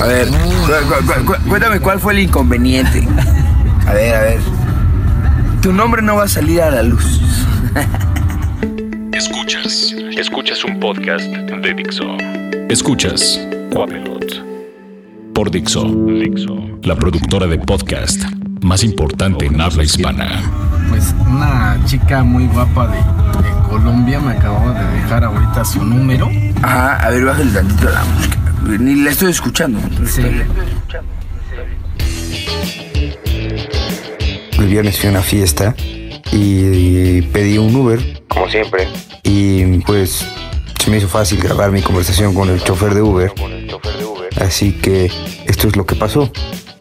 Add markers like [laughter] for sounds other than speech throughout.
A ver, cu- cu- cu- cuéntame cuál fue el inconveniente. A ver, a ver. Tu nombre no va a salir a la luz. Escuchas. Escuchas un podcast de Dixo. Escuchas Coapelot. Por Dixo. Dixo. La productora de podcast más importante en habla hispana. Pues una chica muy guapa de, de Colombia me acabó de dejar ahorita su número. Ajá, a ver, bájale tantito la música. Ni la estoy escuchando. Sí. El viernes fui a una fiesta y pedí un Uber, como siempre. Y pues se me hizo fácil grabar mi conversación con el chofer de Uber. Así que esto es lo que pasó.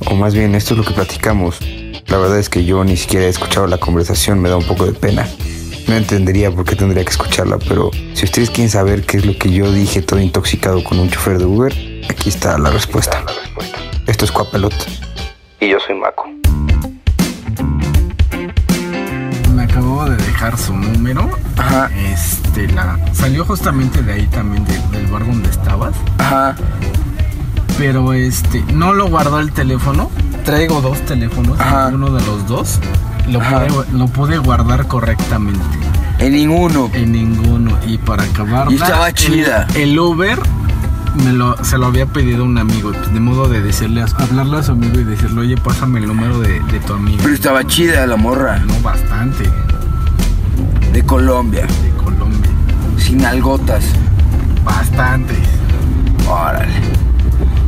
O más bien, esto es lo que platicamos. La verdad es que yo ni siquiera he escuchado la conversación, me da un poco de pena. No entendería por qué tendría que escucharla, pero si ustedes quieren saber qué es lo que yo dije todo intoxicado con un chofer de Uber, aquí está la respuesta. Esto es Coapelot. Y yo soy Maco. Me acabó de dejar su número. Ajá, Este, la salió justamente de ahí también de- del bar donde estabas. ajá. Pero este, no lo guardó el teléfono. Traigo dos teléfonos. Ajá. Uno de los dos lo pude, lo pude guardar correctamente. En ninguno. En ninguno. Y para acabar. Y estaba chida. El, Uber me lo, se lo había pedido un amigo. de modo de decirle, a- hablarle a su amigo y decirle, oye, pásame el número de, de tu amigo. Pero estaba chida la morra. No bastante. De Colombia. De Colombia. Sin algotas. Bastante. Órale.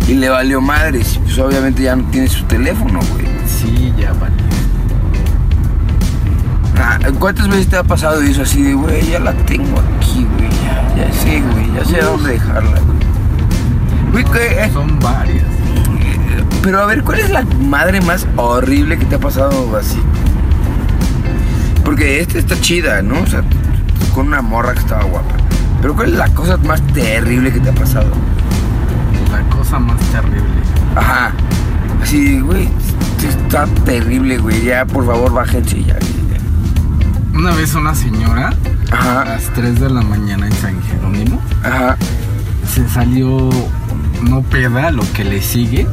Y le valió madres. Pues obviamente ya no tiene su teléfono, güey. Sí, ya vale. Ah, ¿Cuántas veces te ha pasado eso así de, güey, ya la tengo aquí, güey? Ya, ya sé, güey, ya sé a dónde dejarla, güey. Güey, ¿qué? Eh, Son varias. Pero a ver, ¿cuál es la madre más horrible que te ha pasado así? Porque esta está chida, ¿no? O sea, con una morra que estaba guapa. Pero ¿cuál es la cosa más terrible que te ha pasado? La cosa más terrible. Ajá. Así, güey, está terrible, güey. Ya, por favor, bájense ya. Una vez una señora, a las 3 de la mañana en San Jerónimo, ajá. se salió no peda, lo que le sigue,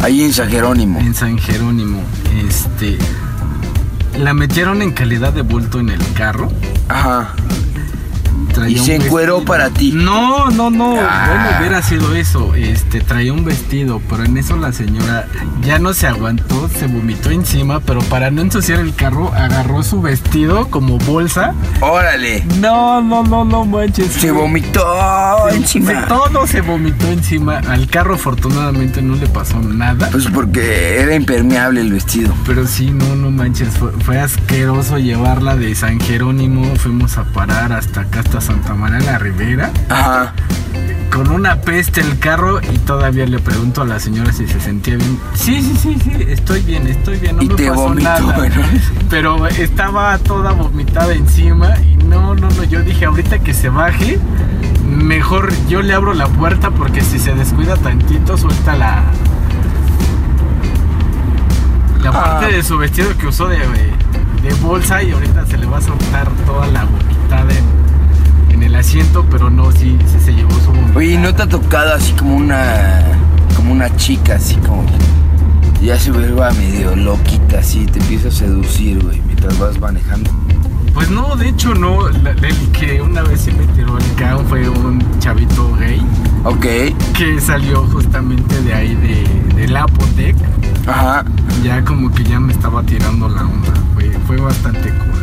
Ahí en San Jerónimo. en San Jerónimo. Este. La metieron en calidad de bulto en el carro. Ajá. Traía Y un se encueró vestido. para ti. No, no, no. Ah. Bueno, hubiera sido eso. Este, traía un vestido, pero en eso la señora ya no se aguantó, se vomitó encima, pero para no ensuciar el carro, agarró su vestido como bolsa. Órale. No, no, no, no manches. Se vomitó se- encima. se- todo se vomitó encima. Al carro afortunadamente no le pasó nada. Pues porque era impermeable el vestido. Pero sí, no, no manches, fue, fue asqueroso llevarla de San Jerónimo, fuimos a parar hasta acá, hasta Santa María la Ribera, Ajá. con una peste el carro y todavía le pregunto a la señora si se sentía bien. Sí, sí, sí, sí, estoy bien, estoy bien, no Y me te pasó vomitó, nada. [laughs] Pero estaba toda vomitada encima y no, no, no, yo dije ahorita que se baje, mejor yo le abro la puerta porque si se descuida tantito suelta la... La parte Ah. de su vestido que usó de, de bolsa y ahorita se le va a soltar toda la vomitada en, en el asiento, pero no, sí, sí se llevó su vomitada. Oye, ¿y ¿no te ha tocado así como una. como una chica así como. Ya se vuelva medio loquita así, te empieza a seducir, güey, mientras vas manejando? Pues no, de hecho no, el que una vez se me tiró el can fue un chavito gay Ok. que salió justamente de ahí de, de la Apotec. Ajá. Ya como que ya me estaba tirando la onda, fue, fue bastante cura.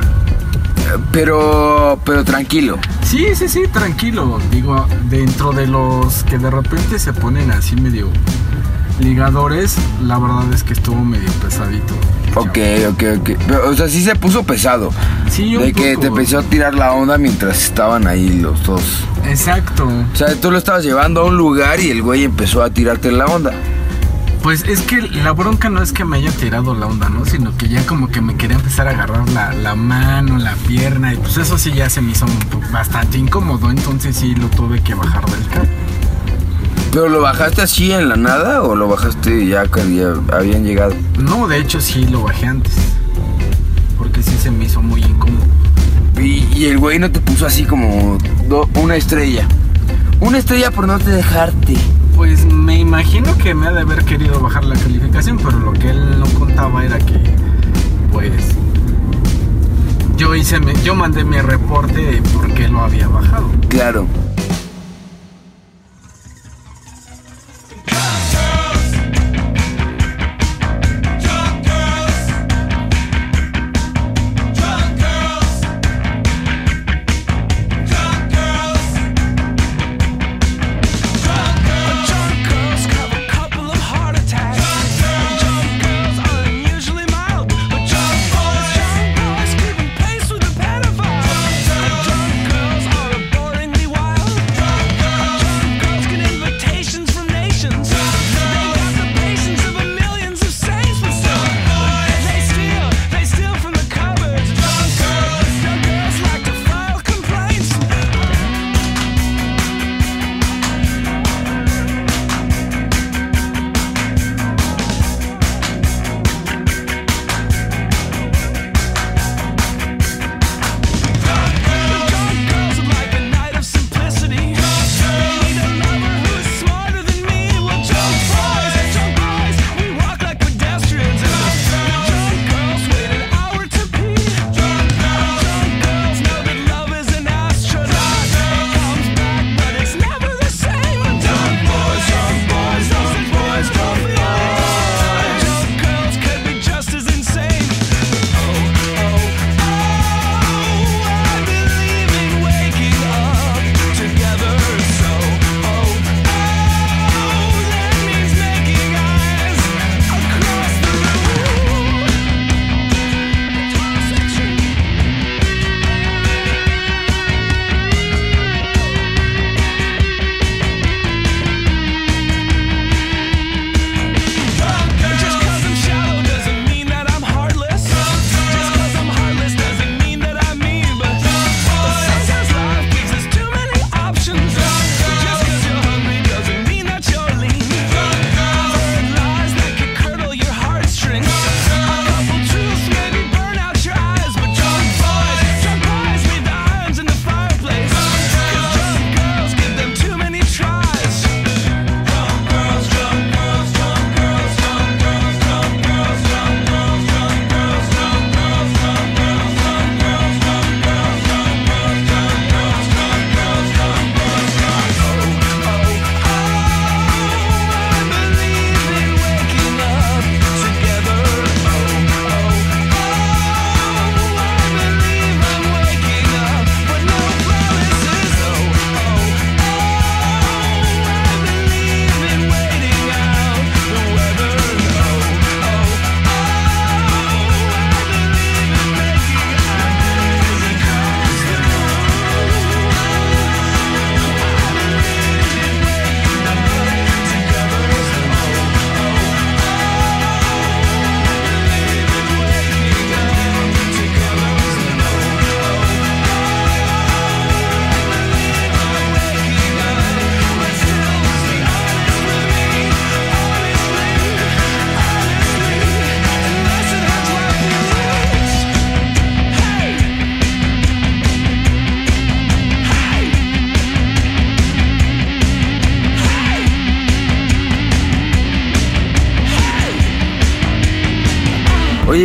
Pero. pero tranquilo. Sí, sí, sí, tranquilo. Digo, dentro de los que de repente se ponen así medio ligadores, la verdad es que estuvo medio pesadito. Ok, ok, ok. Pero, o sea, sí se puso pesado. Sí, un De que poco. te empezó a tirar la onda mientras estaban ahí los dos. Exacto. O sea, tú lo estabas llevando a un lugar y el güey empezó a tirarte la onda. Pues es que la bronca no es que me haya tirado la onda, ¿no? Sino que ya como que me quería empezar a agarrar la, la mano, la pierna, y pues eso sí ya se me hizo bastante incómodo, entonces sí lo tuve que bajar del carro. ¿Pero lo bajaste así en la nada o lo bajaste ya que ya habían llegado? No, de hecho sí lo bajé antes. Porque sí se me hizo muy incómodo. Y, y el güey no te puso así como do- una estrella. Una estrella por no te dejarte. Pues me imagino que me ha de haber querido bajar la calificación, pero lo que él no contaba era que, pues, yo hice, yo mandé mi reporte de por qué lo había bajado. Claro.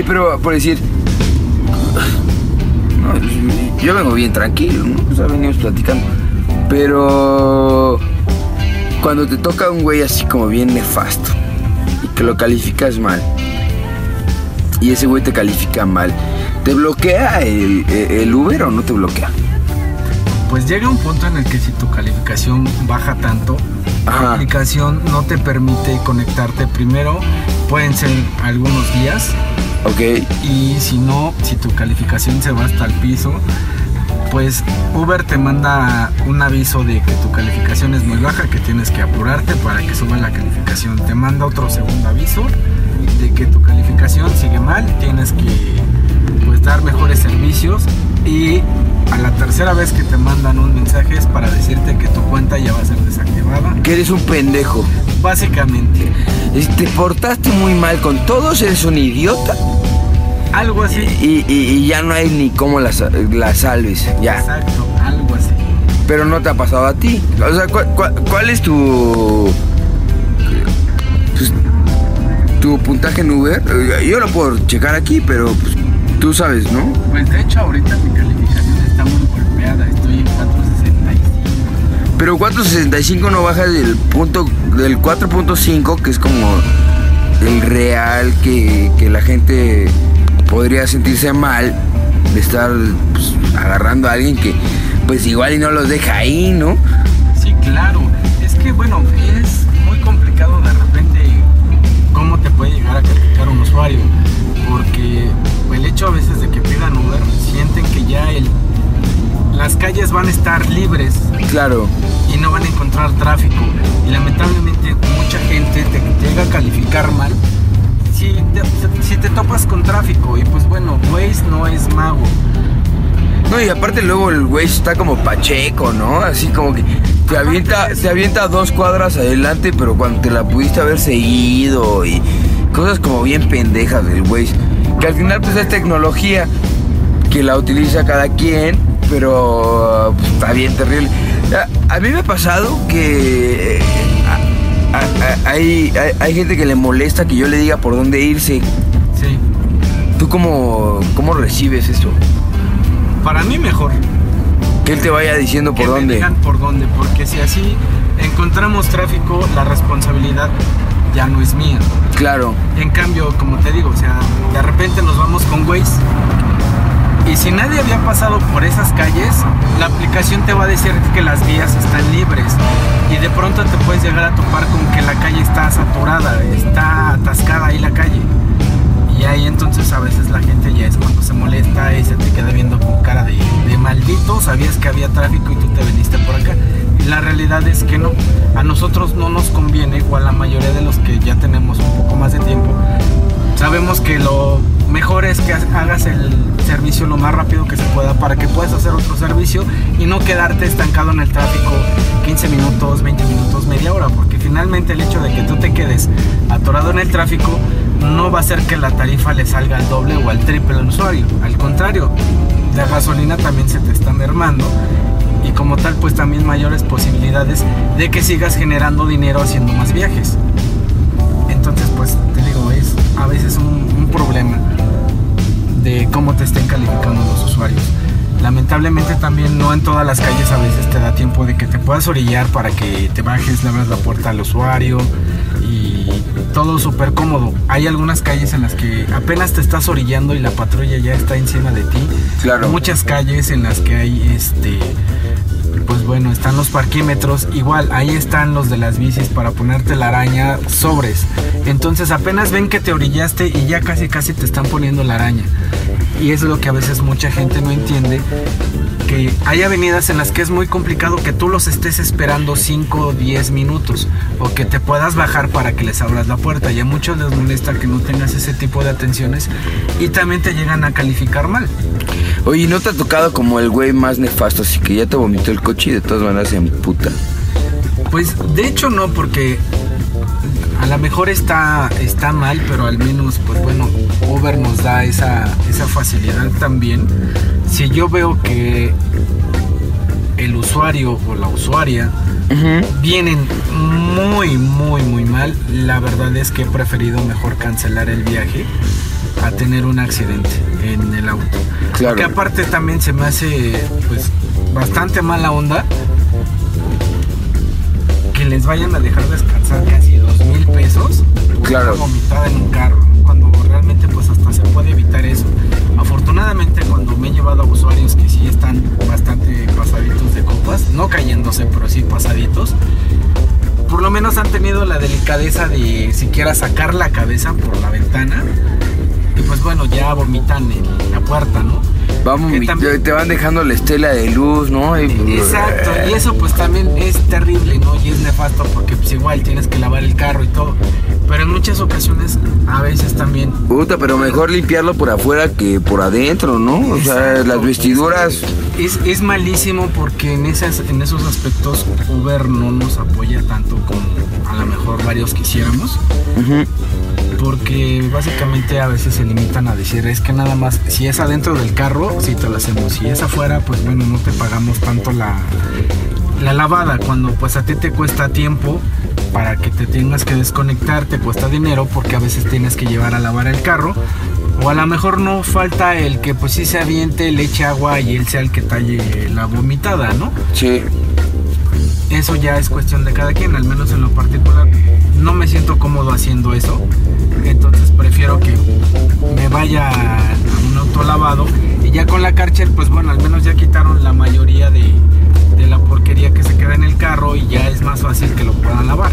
Pero por decir. yo vengo bien tranquilo, ¿no? O sea, venimos platicando. Pero. Cuando te toca un güey así como bien nefasto y que lo calificas mal, y ese güey te califica mal, ¿te bloquea el Uber o no te bloquea? Pues llega un punto en el que si tu calificación baja tanto, Ajá. la aplicación no te permite conectarte primero. Pueden ser algunos días Ok. y si no, si tu calificación se va hasta el piso, pues Uber te manda un aviso de que tu calificación es muy baja, que tienes que apurarte para que suba la calificación. Te manda otro segundo aviso de que tu calificación sigue mal, tienes que pues dar mejores servicios y a la tercera vez que te mandan un mensaje es para decirte que tu cuenta ya va a ser desactivada. Que eres un pendejo. Básicamente. Te portaste muy mal con todos, eres un idiota. Algo así. Y, ya no hay ni cómo la, la, salves, ya. Exacto, algo así. Pero no te ha pasado a ti. O sea, ¿cuál, cuál, cuál es tu, pues, tu... Puntaje en Uber? Yo lo puedo checar aquí, pero... Pues, tú sabes, ¿no? Pues de hecho ahorita mi calificación está muy golpeada, estoy en 465. Pero 465 no baja del punto del 4.5, que es como el real que, que la gente podría sentirse mal de estar pues, agarrando a alguien que pues igual y no los deja ahí, ¿no? Sí, claro. Es que bueno, es puede llegar a calificar un usuario. Porque el hecho a veces de que pidan Uber, sienten que ya el, las calles van a estar libres Claro. y no van a encontrar tráfico. Y lamentablemente mucha gente te llega a calificar mal si te, si te topas con tráfico. Y pues bueno, Waze no es mago. No, y aparte luego el güey está como pacheco, ¿no? Así como que te avienta, te avienta dos cuadras adelante, pero cuando te la pudiste haber seguido y cosas como bien pendejas del güey. Que al final pues es tecnología que la utiliza cada quien, pero pues, está bien terrible. A, a mí me ha pasado que eh, a- a- a- hay, hay, hay gente que le molesta que yo le diga por dónde irse. Sí. ¿Tú cómo, cómo recibes eso? Para mí mejor. Que él te vaya diciendo por que me dónde. digan por dónde, porque si así encontramos tráfico, la responsabilidad ya no es mía. Claro. En cambio, como te digo, o sea, de repente nos vamos con Waze y si nadie había pasado por esas calles, la aplicación te va a decir que las vías están libres y de pronto te puedes llegar a topar con que la calle está saturada, está atascada ahí la calle. Y ahí entonces a veces la gente ya es cuando se molesta y se te queda viendo con cara de, de maldito, sabías que había tráfico y tú te veniste por acá. La realidad es que no, a nosotros no nos conviene, o a la mayoría de los que ya tenemos un poco más de tiempo, sabemos que lo mejor es que ha- hagas el servicio lo más rápido que se pueda para que puedas hacer otro servicio y no quedarte estancado en el tráfico 15 minutos, 20 minutos, media hora, porque finalmente el hecho de que tú te quedes atorado en el tráfico no va a hacer que la tarifa le salga al doble o al triple al usuario. Al contrario, la gasolina también se te está mermando y como tal pues también mayores posibilidades de que sigas generando dinero haciendo más viajes. Entonces, pues te digo, es a veces un, un problema de cómo te estén calificando los usuarios. Lamentablemente también no en todas las calles a veces te da tiempo de que te puedas orillar para que te bajes, le abras la puerta al usuario y todo súper cómodo. Hay algunas calles en las que apenas te estás orillando y la patrulla ya está encima de ti. Claro. Muchas calles en las que hay este pues bueno, están los parquímetros, igual ahí están los de las bicis para ponerte la araña sobres. Entonces apenas ven que te orillaste y ya casi casi te están poniendo la araña. Y es lo que a veces mucha gente no entiende, que hay avenidas en las que es muy complicado que tú los estés esperando 5 o 10 minutos o que te puedas bajar para que les abras la puerta. Y a muchos les molesta que no tengas ese tipo de atenciones y también te llegan a calificar mal. Oye, ¿no te ha tocado como el güey más nefasto? Así que ya te vomitó el coche y de todas maneras se emputa. Pues de hecho no, porque a lo mejor está, está mal, pero al menos, pues bueno, nos da esa, esa facilidad también. Si yo veo que el usuario o la usuaria vienen muy, muy, muy mal, la verdad es que he preferido mejor cancelar el viaje a tener un accidente en el auto. Claro. Porque aparte también se me hace pues bastante mala onda que les vayan a dejar descansar casi dos mil pesos por Claro. vomitada en un carro, puede evitar eso. Afortunadamente cuando me he llevado a usuarios que sí están bastante pasaditos de copas, no cayéndose, pero sí pasaditos, por lo menos han tenido la delicadeza de siquiera sacar la cabeza por la ventana y pues bueno, ya vomitan en la puerta, ¿no? Vamos, también- te van dejando la estela de luz, ¿no? Y- Exacto, y eso pues también es terrible, ¿no? Y es nefasto porque pues igual tienes que lavar el carro y todo. Pero en muchas ocasiones, a veces también... Puta, pero mejor limpiarlo por afuera que por adentro, ¿no? O sea, las vestiduras. Es, es malísimo porque en, esas, en esos aspectos Uber no nos apoya tanto como a lo mejor varios quisiéramos. Ujú. Porque básicamente a veces se limitan a decir, es que nada más, si es adentro del carro, sí te lo hacemos. Si es afuera, pues bueno, no te pagamos tanto la, la lavada. Cuando pues a ti te cuesta tiempo para que te tengas que desconectar te cuesta dinero porque a veces tienes que llevar a lavar el carro. O a lo mejor no falta el que pues sí se aviente, le eche agua y él sea el que talle la vomitada, ¿no? Sí. Eso ya es cuestión de cada quien, al menos en lo particular. No me siento cómodo haciendo eso. Entonces prefiero que me vaya a un autolavado. Y ya con la Karcher, pues bueno, al menos ya quitaron la mayoría de, de la porquería que se queda en el carro y ya es más fácil que lo puedan lavar.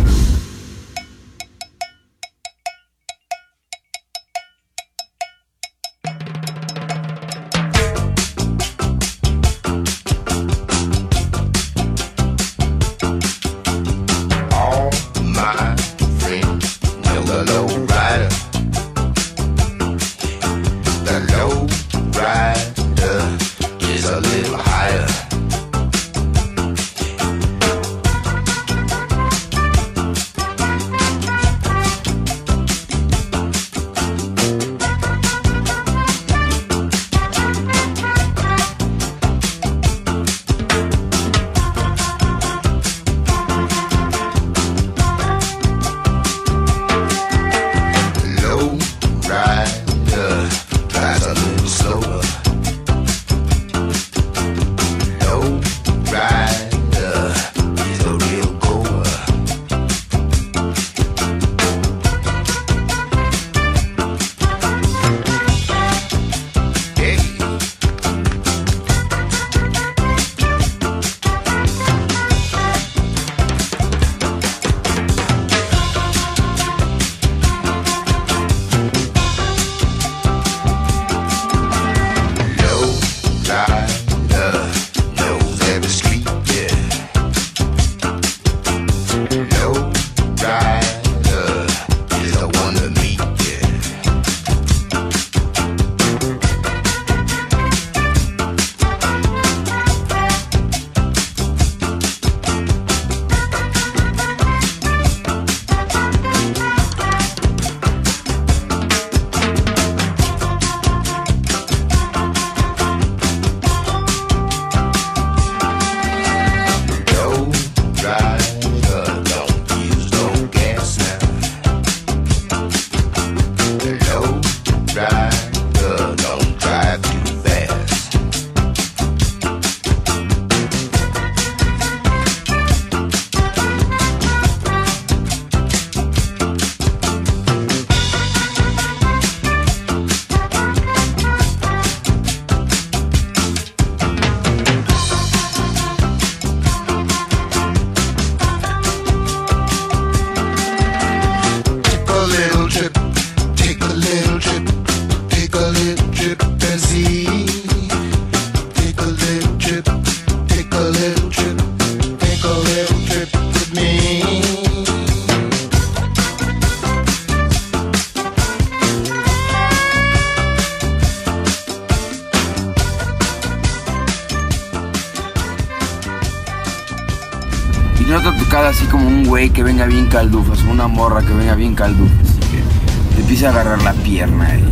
Una morra que venga bien caldufas, y que te empieza a agarrar la pierna. Y,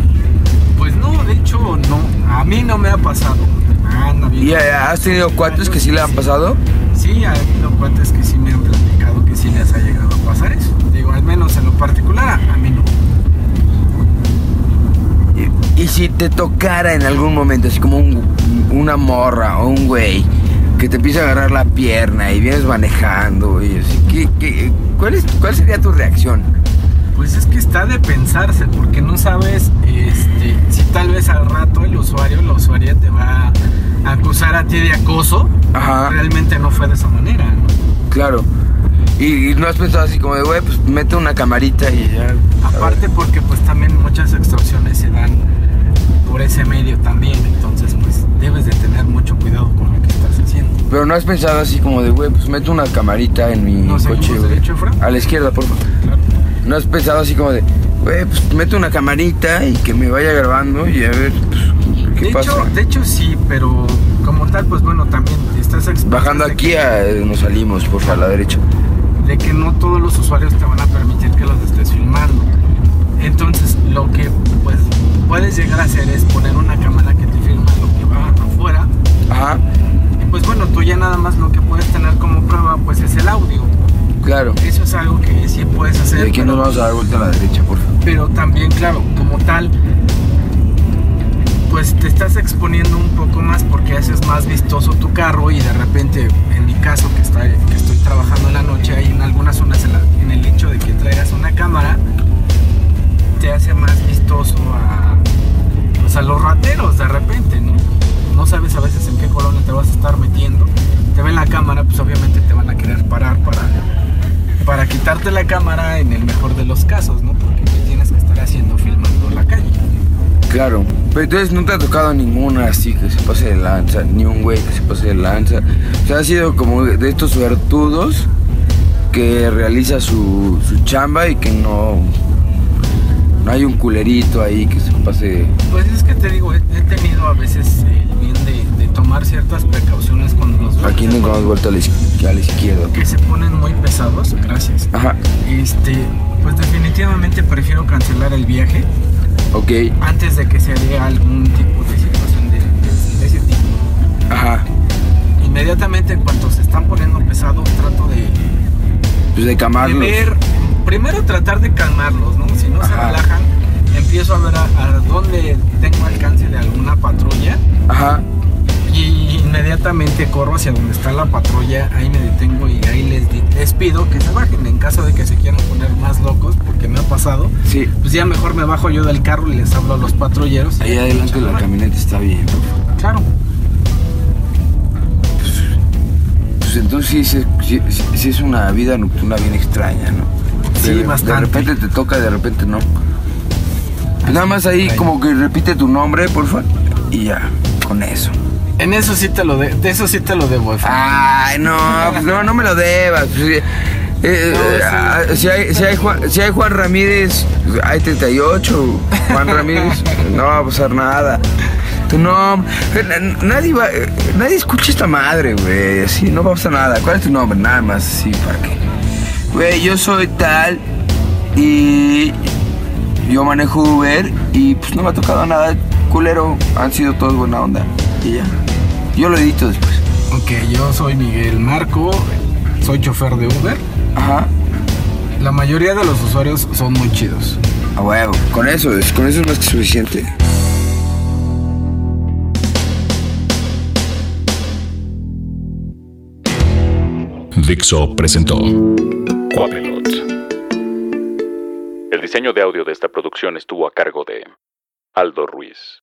Pues no, de hecho no, a mí no me ha pasado. Anda bien. ¿Y has tenido cuates que sí le han pasado? Sí, ha habido cuates que sí me han platicado que sí les ha llegado a pasar eso. Digo, al menos en lo particular, a, mí no. Y, y si te tocara en algún momento, así como un- una morra o un güey, que te empieza a agarrar la pierna y vienes manejando, y así, ¿qué, qué- cuál, es, ¿cuál sería tu reacción? Pues es que está de pensarse, porque no sabes este, si tal vez al rato el usuario, la usuaria te va a acusar a ti de acoso. Ajá. Realmente no fue de esa manera, ¿no? Claro. Y, y no has pensado así como de, güey, pues mete una camarita y ya. Aparte no has pensado así como de, güey, pues meto una camarita en mi ¿No seguimos coche, güey. A la izquierda, por favor. Claro. ¿No has pensado así como de, güey, pues meto una camarita y que me vaya grabando y a ver, pues, qué De pasa? hecho, de hecho sí, pero como tal pues bueno también estás Bajando aquí que- a, nos salimos, por favor, a la derecha. de que no todos los usuarios te van a permitir que los estés filmando. Entonces, lo que pues puedes llegar a hacer es poner una cámara que te filma lo que va afuera. Ajá. Y pues bueno, tú ya nada más lo que puedes tener como prueba pues es el audio. Claro. Eso es algo que sí puedes Y hacer. aquí nos pero- vamos a dar vuelta a la derecha, por favor. pero también, claro, como tal, pues te estás exponiendo un poco más porque haces más vistoso tu carro y de repente, en mi caso, que, está, que estoy trabajando en la noche, hay en algunas zonas en, la- en el hecho de que traigas una cámara, te hace más vistoso a, pues, a los rateros de repente, ¿no? No sabes a veces en qué colonia te vas a estar metiendo. Te ven la cámara, pues obviamente te van a querer parar para, para quitarte la cámara en el mejor de los casos, ¿no? Porque ¿qué tienes que estar haciendo filmando la calle. Claro. Pero entonces no te ha tocado ninguna así que se pase de lanza, ni un güey que se pase de lanza. O sea, ha sido como de estos suertudos que realiza su, su chamba y que no. No hay un culerito ahí que se pase. Pues es que te digo, he, he tenido a veces de tomar ciertas precauciones cuando los Aquí nunca hemos vuelto a la, izquierda. que se ponen muy pesados, gracias. Ajá. Este, pues definitivamente prefiero cancelar el viaje Ok. antes de que se dé algún tipo de situación de, de- de ese tipo. Ajá. Inmediatamente en cuanto se están poniendo pesados trato de, Pues de ver, primero tratar de calmarlos, ¿no? Si no se relajan, empiezo a ver a, a dónde tengo alcance de alguna patrulla Ajá. Y inmediatamente corro hacia donde está la patrulla, ahí me detengo y ahí les, les pido que se bajen en caso de que se quieran poner más locos, porque me ha pasado. Sí. Pues ya mejor me bajo yo del carro y les hablo a los patrulleros. Ahí adelante la camioneta está bien. Claro. Pues entonces sí, sí, sí- sí- sí es una vida nocturna bien extraña, ¿no? Sí, de, bastante. De repente te toca, de repente no. Pues nada más ahí como que repite tu nombre, porfa. Y ya, con eso. En eso sí te lo de, de eso sí te lo debo. Ay, no, pues no, no me lo debas. Pues, eh, eh, No, sí. ah, si, hay, si, hay Juan, si hay Juan Ramírez, hay 38. Juan Ramírez, [laughs] no va a pasar nada. Tu nombre. eh, Nadie va. Nadie escucha esta madre, güey. Así no va a pasar nada. ¿Cuál es tu nombre? Nada más, sí, para qué. Güey, yo soy tal. Y. Yo manejo Uber. Y pues no me ha tocado nada. Culero. Han sido todos buena onda. Y ya. Yo lo edito después. Ok, yo soy Miguel Marco, soy chofer de Uber. Ajá. La mayoría de los usuarios son muy chidos. A huevo. Con eso es, con eso es más que suficiente. Dixo presentó Quapelot. El diseño de audio de esta producción estuvo a cargo de Aldo Ruiz.